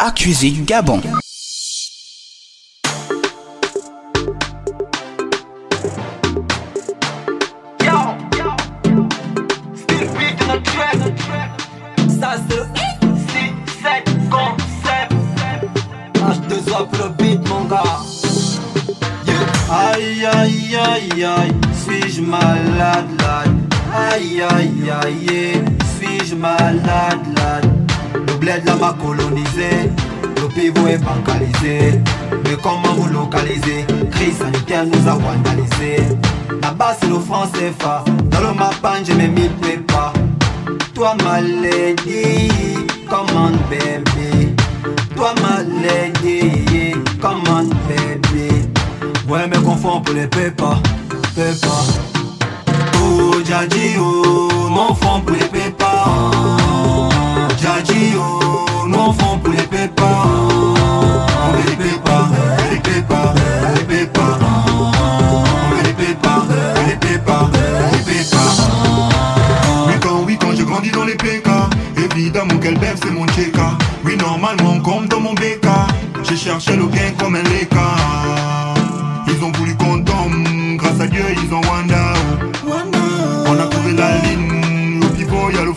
accusé du Gabon. Ça c'est 6, 7, concept H2O pour le beat mon gars Aïe aïe aïe aïe Suis-je malade lad Aïe aïe aïe Suis-je malade bled là m'a colonisé Le pivot est bancalisé. Mais comment vous localiser? Crise sanitaire nous a vandalisé. Là-bas c'est le franc CFA Dans le mapan j'ai mes mille prépas toi ma lady, come on baby Toi ma lady, come on baby Ouais mais confond pour les pépas, pépas Oh Djadji oh, mon fond pour les pépas c'est mon tchéka Oui normalement comme dans mon BK J'ai cherché le gain comme un léka Ils ont voulu qu'on tombe Grâce à Dieu ils ont wanda. On a trouvé la ligne. Au pivot le